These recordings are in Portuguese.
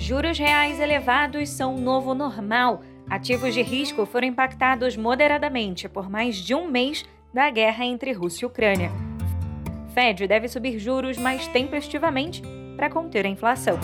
Juros reais elevados são o novo normal. Ativos de risco foram impactados moderadamente por mais de um mês da guerra entre Rússia e Ucrânia. Fed deve subir juros mais tempestivamente para conter a inflação.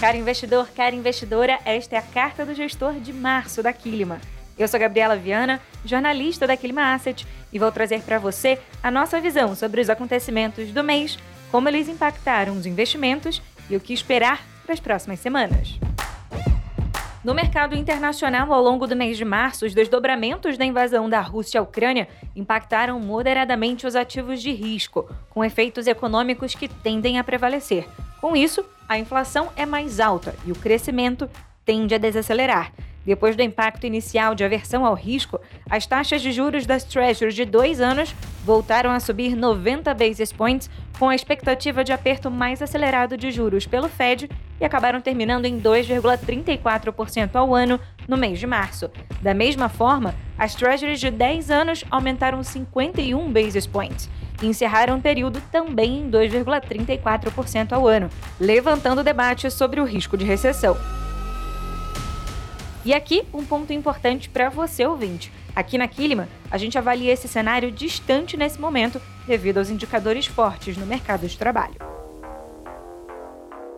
Caro investidor, cara investidora, esta é a carta do gestor de março da Quilima. Eu sou Gabriela Viana, jornalista da Quilima Asset, e vou trazer para você a nossa visão sobre os acontecimentos do mês como eles impactaram os investimentos e o que esperar para as próximas semanas. No mercado internacional, ao longo do mês de março, os desdobramentos da invasão da Rússia à Ucrânia impactaram moderadamente os ativos de risco, com efeitos econômicos que tendem a prevalecer. Com isso, a inflação é mais alta e o crescimento tende a desacelerar, depois do impacto inicial de aversão ao risco, as taxas de juros das Treasuries de dois anos voltaram a subir 90 basis points, com a expectativa de aperto mais acelerado de juros pelo Fed e acabaram terminando em 2,34% ao ano no mês de março. Da mesma forma, as Treasuries de 10 anos aumentaram 51 basis points e encerraram o período também em 2,34% ao ano, levantando debate sobre o risco de recessão. E aqui um ponto importante para você ouvinte. Aqui na Kilima, a gente avalia esse cenário distante nesse momento devido aos indicadores fortes no mercado de trabalho.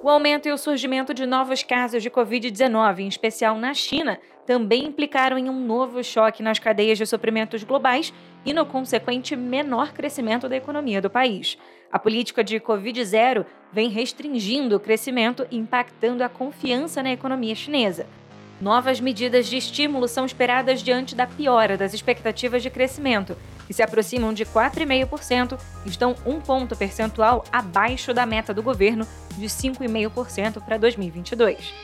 O aumento e o surgimento de novos casos de Covid-19, em especial na China, também implicaram em um novo choque nas cadeias de suprimentos globais e no consequente menor crescimento da economia do país. A política de Covid-0 vem restringindo o crescimento impactando a confiança na economia chinesa. Novas medidas de estímulo são esperadas diante da piora das expectativas de crescimento, que se aproximam de 4,5% e estão um ponto percentual abaixo da meta do governo de 5,5% para 2022.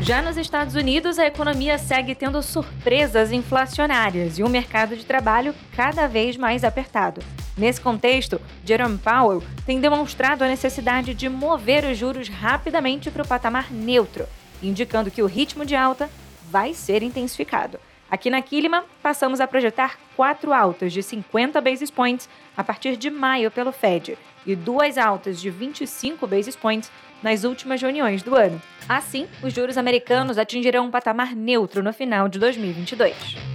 Já nos Estados Unidos, a economia segue tendo surpresas inflacionárias e o mercado de trabalho cada vez mais apertado. Nesse contexto, Jerome Powell tem demonstrado a necessidade de mover os juros rapidamente para o patamar neutro indicando que o ritmo de alta vai ser intensificado. Aqui na Kilima, passamos a projetar quatro altas de 50 basis points a partir de maio pelo Fed e duas altas de 25 basis points nas últimas reuniões do ano. Assim, os juros americanos atingirão um patamar neutro no final de 2022.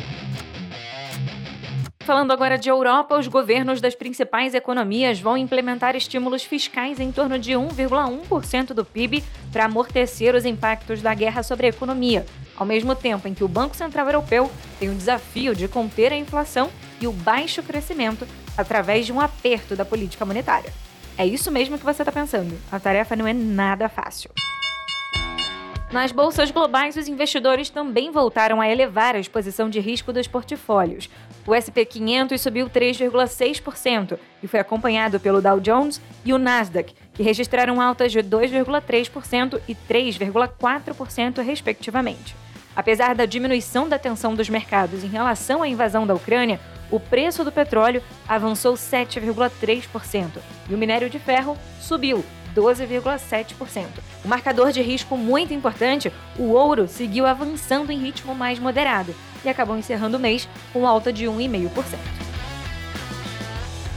Falando agora de Europa, os governos das principais economias vão implementar estímulos fiscais em torno de 1,1% do PIB para amortecer os impactos da guerra sobre a economia, ao mesmo tempo em que o Banco Central Europeu tem o desafio de conter a inflação e o baixo crescimento através de um aperto da política monetária. É isso mesmo que você está pensando. A tarefa não é nada fácil. Nas bolsas globais, os investidores também voltaram a elevar a exposição de risco dos portfólios. O SP 500 subiu 3,6% e foi acompanhado pelo Dow Jones e o Nasdaq, que registraram altas de 2,3% e 3,4%, respectivamente. Apesar da diminuição da tensão dos mercados em relação à invasão da Ucrânia, o preço do petróleo avançou 7,3% e o minério de ferro subiu 12,7%. O marcador de risco muito importante, o ouro seguiu avançando em ritmo mais moderado e acabou encerrando o mês com alta de 1,5%.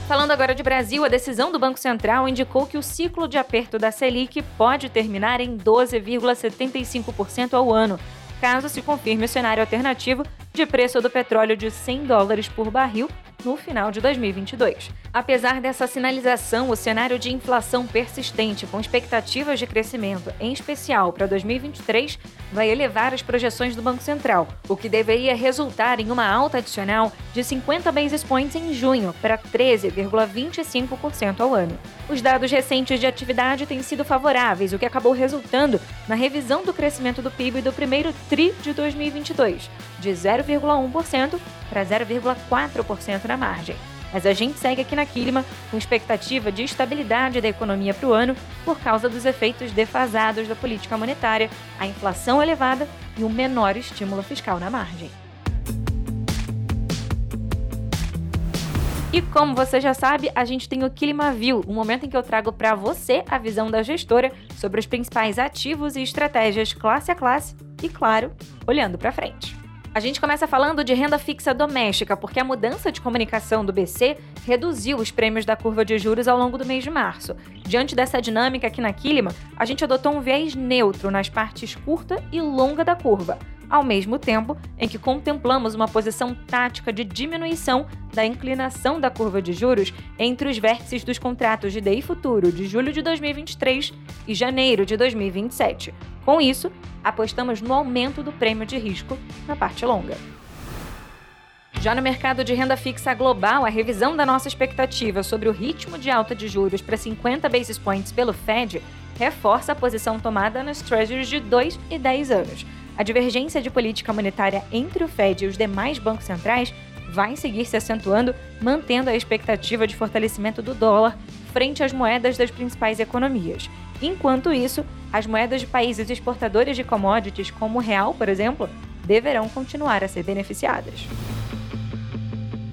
Falando agora de Brasil, a decisão do Banco Central indicou que o ciclo de aperto da Selic pode terminar em 12,75% ao ano, caso se confirme o cenário alternativo de preço do petróleo de 100 dólares por barril no final de 2022. Apesar dessa sinalização, o cenário de inflação persistente com expectativas de crescimento, em especial para 2023, vai elevar as projeções do Banco Central, o que deveria resultar em uma alta adicional de 50 basis points em junho para 13,25% ao ano. Os dados recentes de atividade têm sido favoráveis, o que acabou resultando na revisão do crescimento do PIB do primeiro TRI de 2022, de 0,1% para 0,4% na margem. Mas a gente segue aqui na Quilima com expectativa de estabilidade da economia para o ano por causa dos efeitos defasados da política monetária, a inflação elevada e um menor estímulo fiscal na margem. E como você já sabe, a gente tem o Clima View, um momento em que eu trago para você a visão da gestora sobre os principais ativos e estratégias classe a classe e, claro, olhando para frente. A gente começa falando de renda fixa doméstica, porque a mudança de comunicação do BC reduziu os prêmios da curva de juros ao longo do mês de março. Diante dessa dinâmica aqui na Quilima, a gente adotou um viés neutro nas partes curta e longa da curva, ao mesmo tempo em que contemplamos uma posição tática de diminuição da inclinação da curva de juros entre os vértices dos contratos de DI futuro de julho de 2023 e janeiro de 2027. Com isso, apostamos no aumento do prêmio de risco na parte longa. Já no mercado de renda fixa global, a revisão da nossa expectativa sobre o ritmo de alta de juros para 50 basis points pelo Fed reforça a posição tomada nas treasuries de 2 e 10 anos. A divergência de política monetária entre o Fed e os demais bancos centrais vai seguir se acentuando, mantendo a expectativa de fortalecimento do dólar frente às moedas das principais economias. Enquanto isso, as moedas de países exportadores de commodities, como o real, por exemplo, deverão continuar a ser beneficiadas.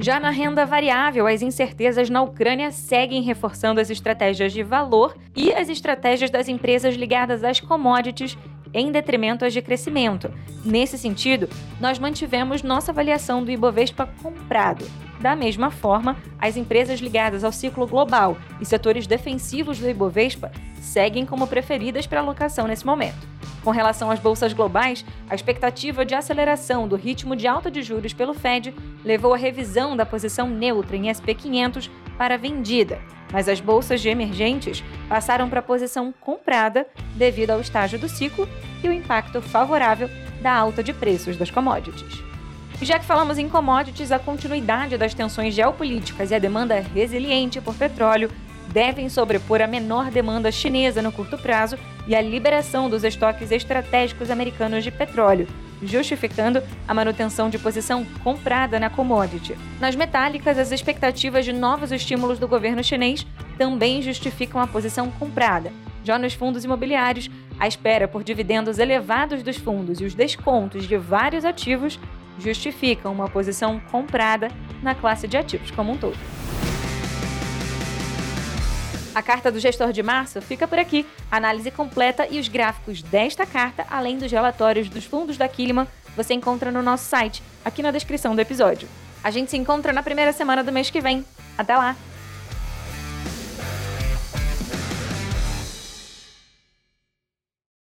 Já na renda variável, as incertezas na Ucrânia seguem reforçando as estratégias de valor e as estratégias das empresas ligadas às commodities em detrimento às de crescimento. Nesse sentido, nós mantivemos nossa avaliação do Ibovespa comprado. Da mesma forma, as empresas ligadas ao ciclo global e setores defensivos do Ibovespa seguem como preferidas para alocação nesse momento. Com relação às bolsas globais, a expectativa de aceleração do ritmo de alta de juros pelo Fed levou à revisão da posição neutra em SP500 para vendida, mas as bolsas de emergentes passaram para a posição comprada devido ao estágio do ciclo e o impacto favorável da alta de preços das commodities. Já que falamos em commodities, a continuidade das tensões geopolíticas e a demanda resiliente por petróleo devem sobrepor a menor demanda chinesa no curto prazo e a liberação dos estoques estratégicos americanos de petróleo, justificando a manutenção de posição comprada na commodity. Nas metálicas, as expectativas de novos estímulos do governo chinês também justificam a posição comprada. Já nos fundos imobiliários, a espera por dividendos elevados dos fundos e os descontos de vários ativos justificam uma posição comprada na classe de ativos como um todo. A carta do gestor de março fica por aqui. análise completa e os gráficos desta carta, além dos relatórios dos fundos da Kilman, você encontra no nosso site, aqui na descrição do episódio. A gente se encontra na primeira semana do mês que vem. Até lá!